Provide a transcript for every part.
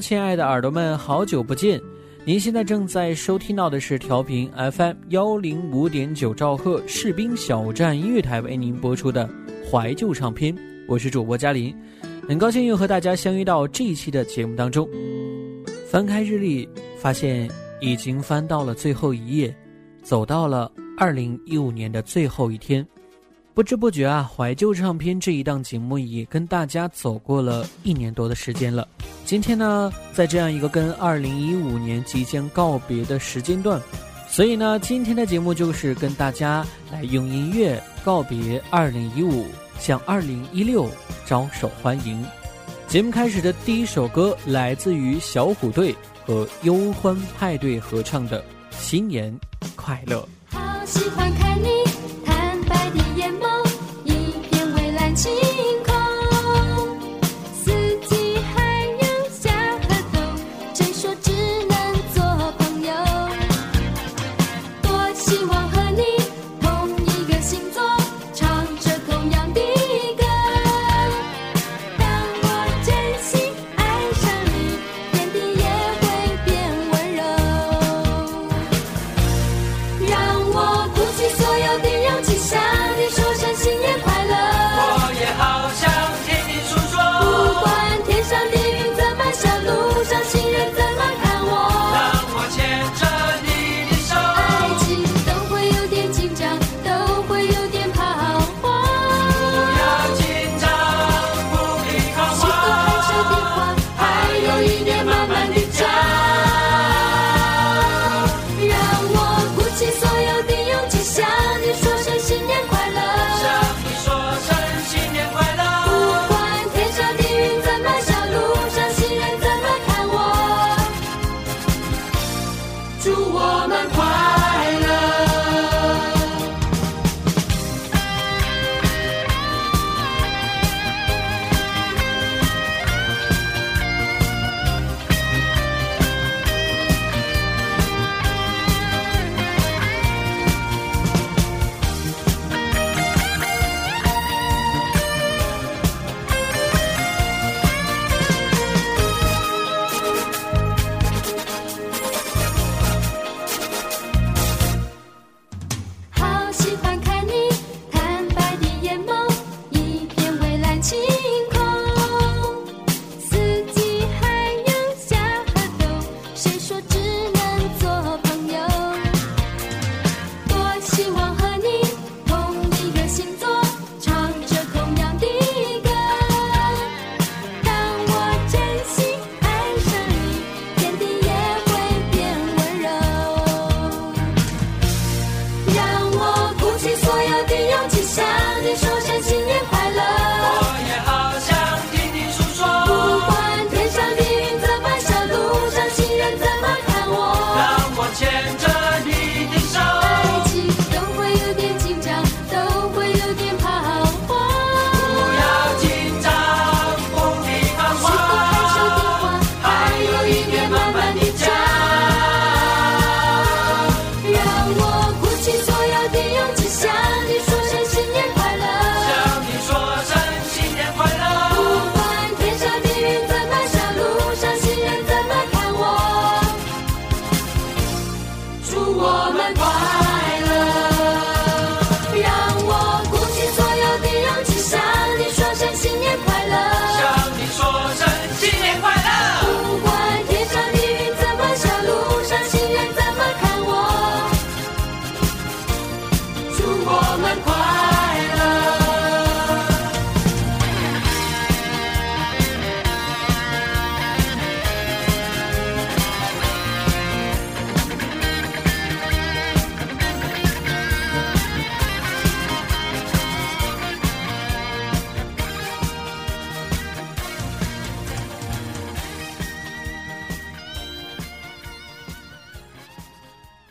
亲爱的耳朵们，好久不见！您现在正在收听到的是调频 FM 幺零五点九兆赫士兵小站音乐台为您播出的怀旧唱片，我是主播嘉林，很高兴又和大家相遇到这一期的节目当中。翻开日历，发现已经翻到了最后一页，走到了二零一五年的最后一天。不知不觉啊，怀旧唱片这一档节目也跟大家走过了一年多的时间了。今天呢，在这样一个跟二零一五年即将告别的时间段，所以呢，今天的节目就是跟大家来用音乐告别二零一五，向二零一六招手欢迎。节目开始的第一首歌来自于小虎队和忧欢派对合唱的《新年快乐》。好喜欢看你。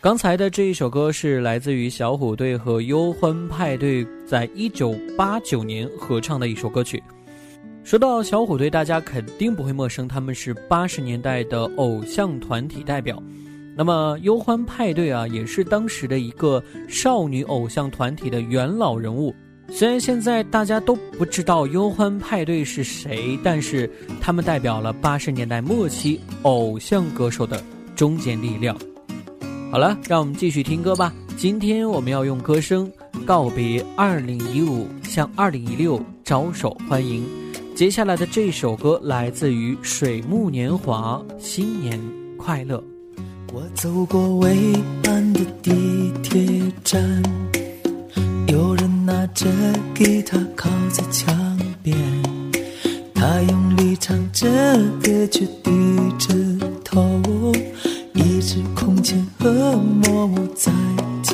刚才的这一首歌是来自于小虎队和忧欢派对在一九八九年合唱的一首歌曲。说到小虎队，大家肯定不会陌生，他们是八十年代的偶像团体代表。那么忧欢派对啊，也是当时的一个少女偶像团体的元老人物。虽然现在大家都不知道忧欢派对是谁，但是他们代表了八十年代末期偶像歌手的中坚力量。好了，让我们继续听歌吧。今天我们要用歌声告别二零一五，向二零一六招手欢迎。接下来的这首歌来自于水木年华，新年快乐。我走过蔚蓝的地铁站，有人拿着吉他靠在墙边，他用力唱着歌，却低着头，一支空弦和默默在脚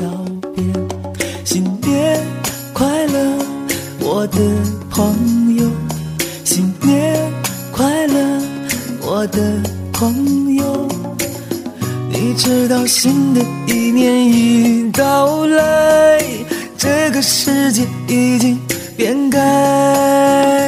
边。新年快乐，我的朋友！新年快乐，我的朋友！你知道新的一年已到来，这个世界已经变改。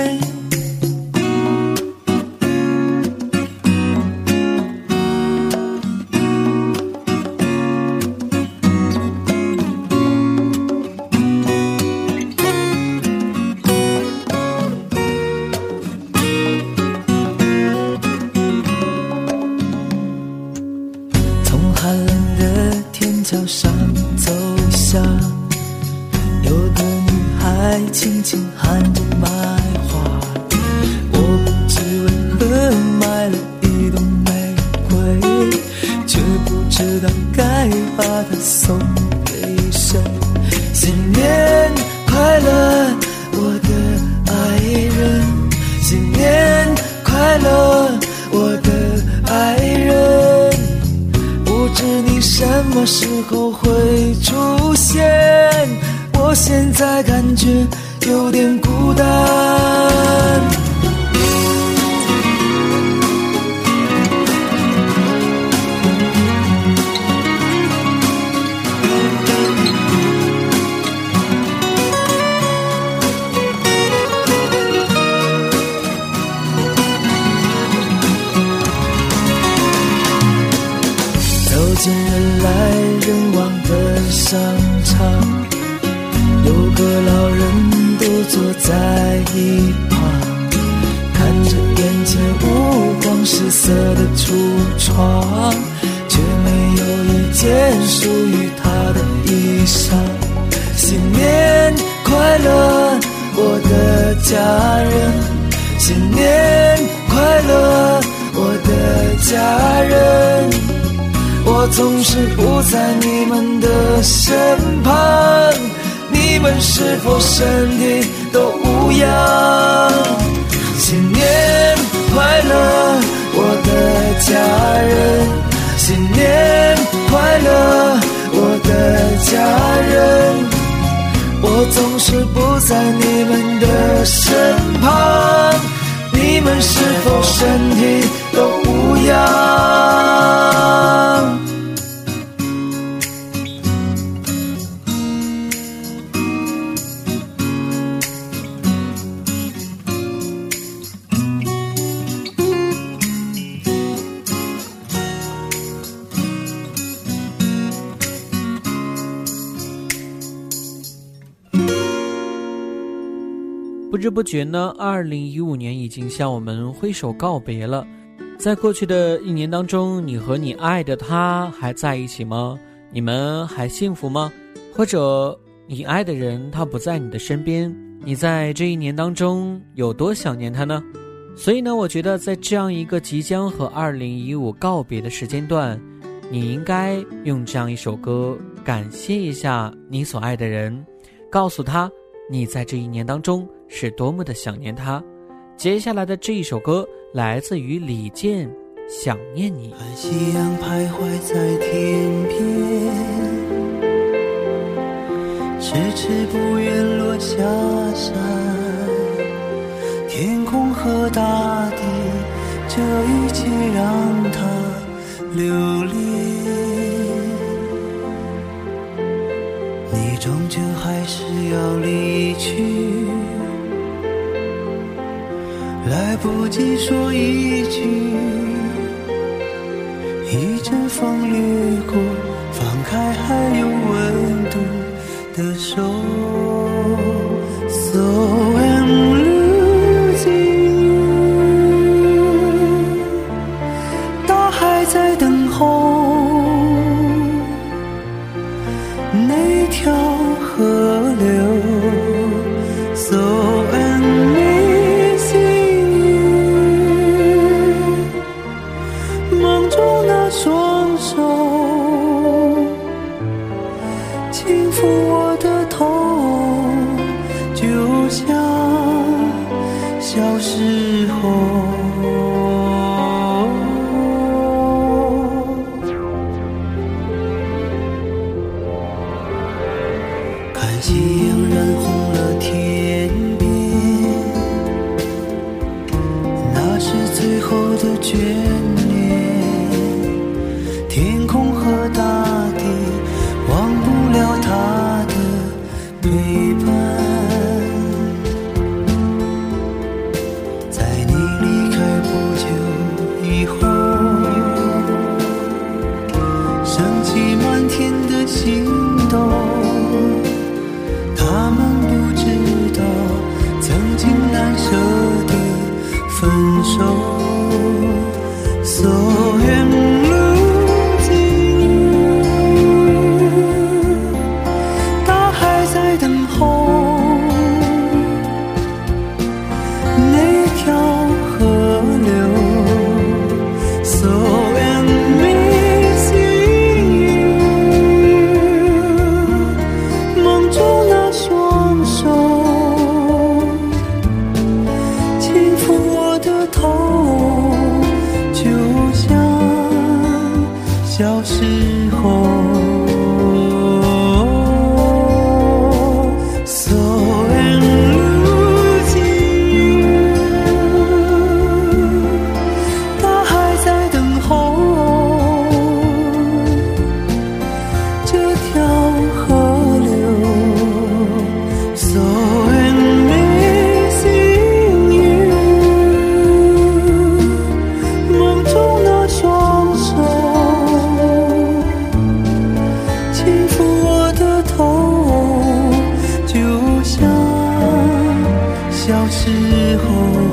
是否身体都无恙？新年快乐，我的家人！新年快乐，我的家人！我总是不在你们的身旁，你们是否身体都无恙？不觉呢，二零一五年已经向我们挥手告别了。在过去的一年当中，你和你爱的他还在一起吗？你们还幸福吗？或者你爱的人他不在你的身边，你在这一年当中有多想念他呢？所以呢，我觉得在这样一个即将和二零一五告别的时间段，你应该用这样一首歌感谢一下你所爱的人，告诉他你在这一年当中是多么的想念他。接下来的这一首歌来自于李健，《想念你》。看夕阳徘徊在天边，迟迟不愿落下山。天空和大地，这一切让它留恋。就还是要离去，来不及说一句，一阵风掠过，放开还有温度的手。So 夕阳染红了天边，那是最后的眷时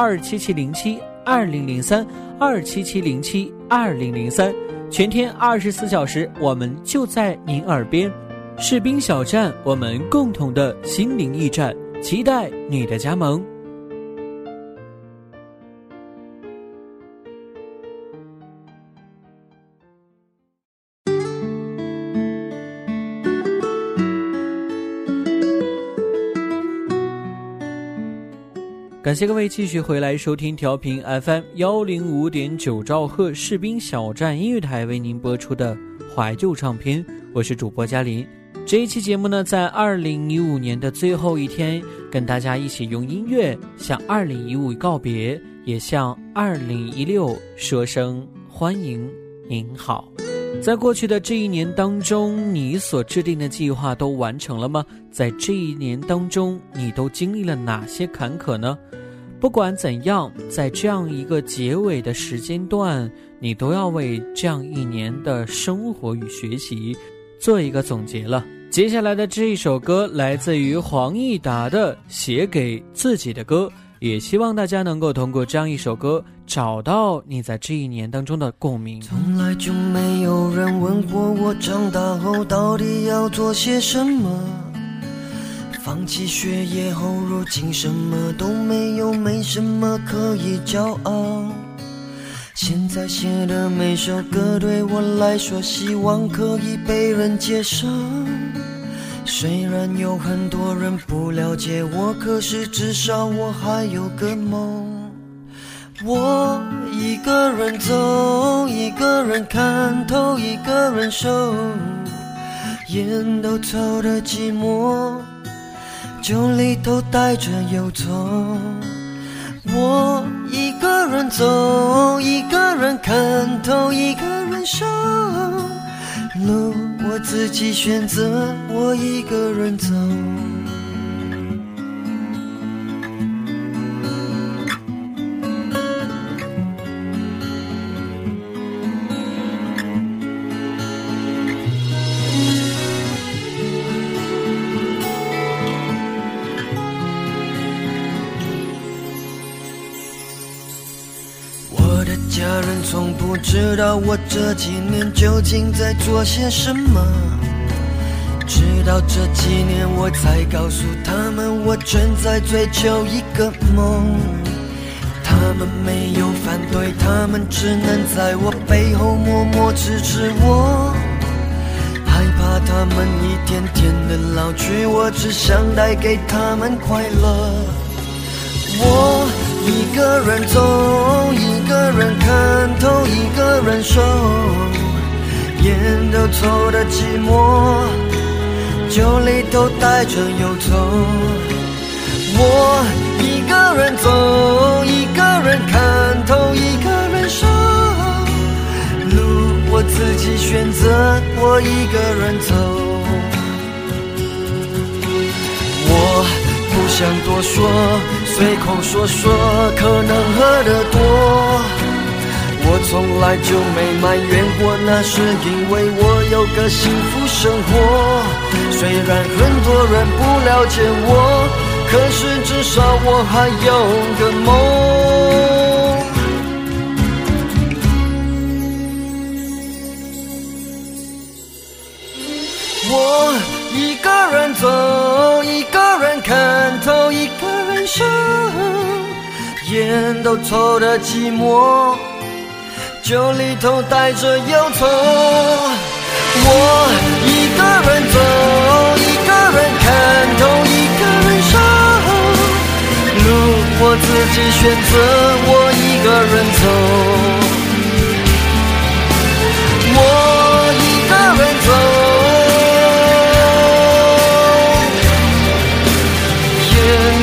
二七七零七二零零三二七七零七二零零三，全天二十四小时，我们就在您耳边。士兵小站，我们共同的心灵驿站，期待你的加盟。感谢各位继续回来收听调频 FM 幺零五点九兆赫士兵小站音乐台为您播出的怀旧唱片，我是主播嘉林。这一期节目呢，在二零一五年的最后一天，跟大家一起用音乐向二零一五告别，也向二零一六说声欢迎您好。在过去的这一年当中，你所制定的计划都完成了吗？在这一年当中，你都经历了哪些坎坷呢？不管怎样，在这样一个结尾的时间段，你都要为这样一年的生活与学习做一个总结了。接下来的这一首歌来自于黄义达的《写给自己的歌》。也希望大家能够通过这样一首歌，找到你在这一年当中的共鸣。从来就没有人问过我长大后到底要做些什么。放弃学业后，如今什么都没有，没什么可以骄傲。现在写的每首歌对我来说，希望可以被人接受。虽然有很多人不了解我，可是至少我还有个梦。我一个人走，一个人看透，一个人守，烟都抽的寂寞，酒里头带着忧愁。我一个人走，一个人看透，一个人受。路我自己选择，我一个人走。知道我这几年究竟在做些什么，直到这几年我才告诉他们，我正在追求一个梦。他们没有反对，他们只能在我背后默默支持我。害怕他们一天天的老去，我只想带给他们快乐。我一个人走，一个人看透，一个人守，烟都抽的寂寞，酒里头带着忧愁。我一个人走，一个人看透，一个人受，路我自己选择，我一个人走。我不想多说，随口说说可能喝得多。我从来就没埋怨过，那是因为我有个幸福生活。虽然很多人不了解我，可是至少我还有个梦。我一个人走，一个人看透，一生，烟都抽的寂寞，酒里头带着忧愁。我一个人走，一个人看透，一个人守，路我自己选择，我一个人走。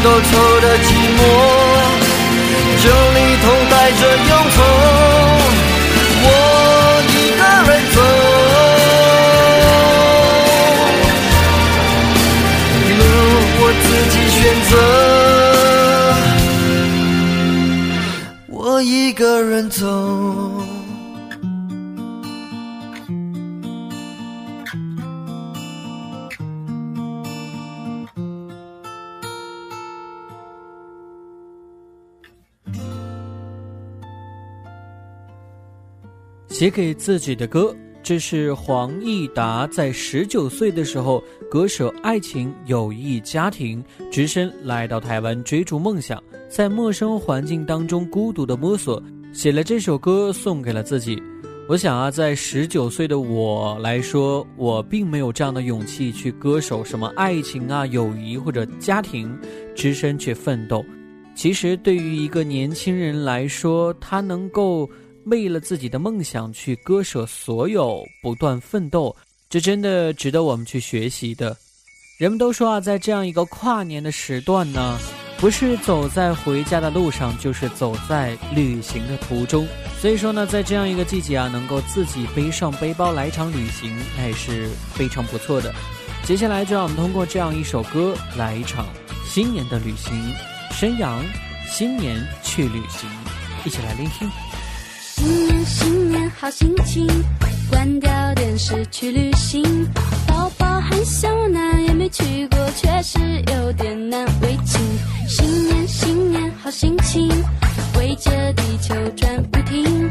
忧愁的寂寞，酒里头带着忧愁。我一个人走，路我自己选择，我一个人走。写给自己的歌，这是黄义达在十九岁的时候割舍爱情、友谊、家庭，只身来到台湾追逐梦想，在陌生环境当中孤独的摸索，写了这首歌送给了自己。我想啊，在十九岁的我来说，我并没有这样的勇气去割舍什么爱情啊、友谊或者家庭，只身去奋斗。其实对于一个年轻人来说，他能够为了自己的梦想去割舍所有，不断奋斗，这真的值得我们去学习的。人们都说啊，在这样一个跨年的时段呢，不是走在回家的路上，就是走在旅行的途中。所以说呢，在这样一个季节啊，能够自己背上背包来一场旅行，那也是非常不错的。接下来就让我们通过这样一首歌来一场新年的旅行，宣扬新年去旅行，一起来聆听。新年好心情，关掉电视去旅行。宝宝很想南，也没去过，确实有点难为情。新年新年好心情。围着地球转不停，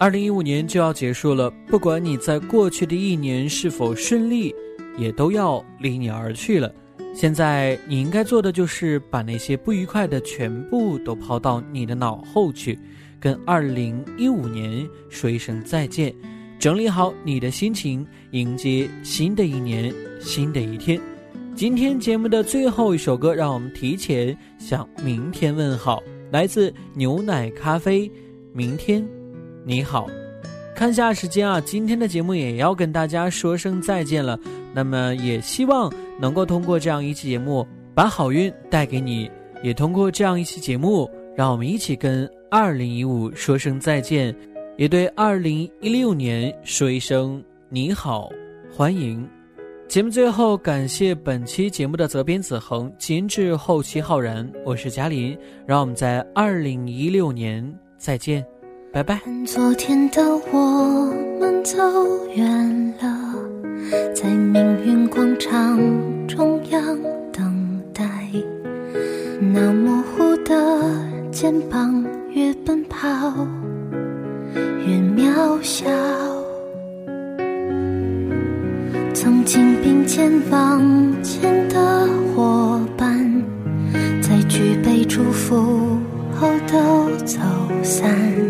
二零一五年就要结束了，不管你在过去的一年是否顺利，也都要离你而去了。现在你应该做的就是把那些不愉快的全部都抛到你的脑后去，跟二零一五年说一声再见，整理好你的心情，迎接新的一年，新的一天。今天节目的最后一首歌，让我们提前向明天问好，来自牛奶咖啡，明天。你好，看下时间啊，今天的节目也要跟大家说声再见了。那么也希望能够通过这样一期节目，把好运带给你，也通过这样一期节目，让我们一起跟二零一五说声再见，也对二零一六年说一声你好，欢迎。节目最后感谢本期节目的责编子恒，监制后期浩然，我是嘉林，让我们在二零一六年再见。拜拜。昨天的我们走远了，在命运广场中央等待。那模糊的肩膀，越奔跑越渺小。曾经并肩往前的伙伴，在举杯祝福后都走散。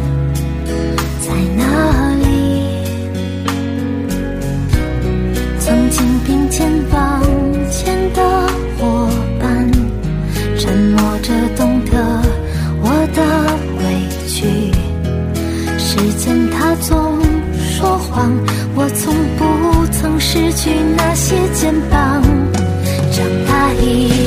去那些肩膀长大以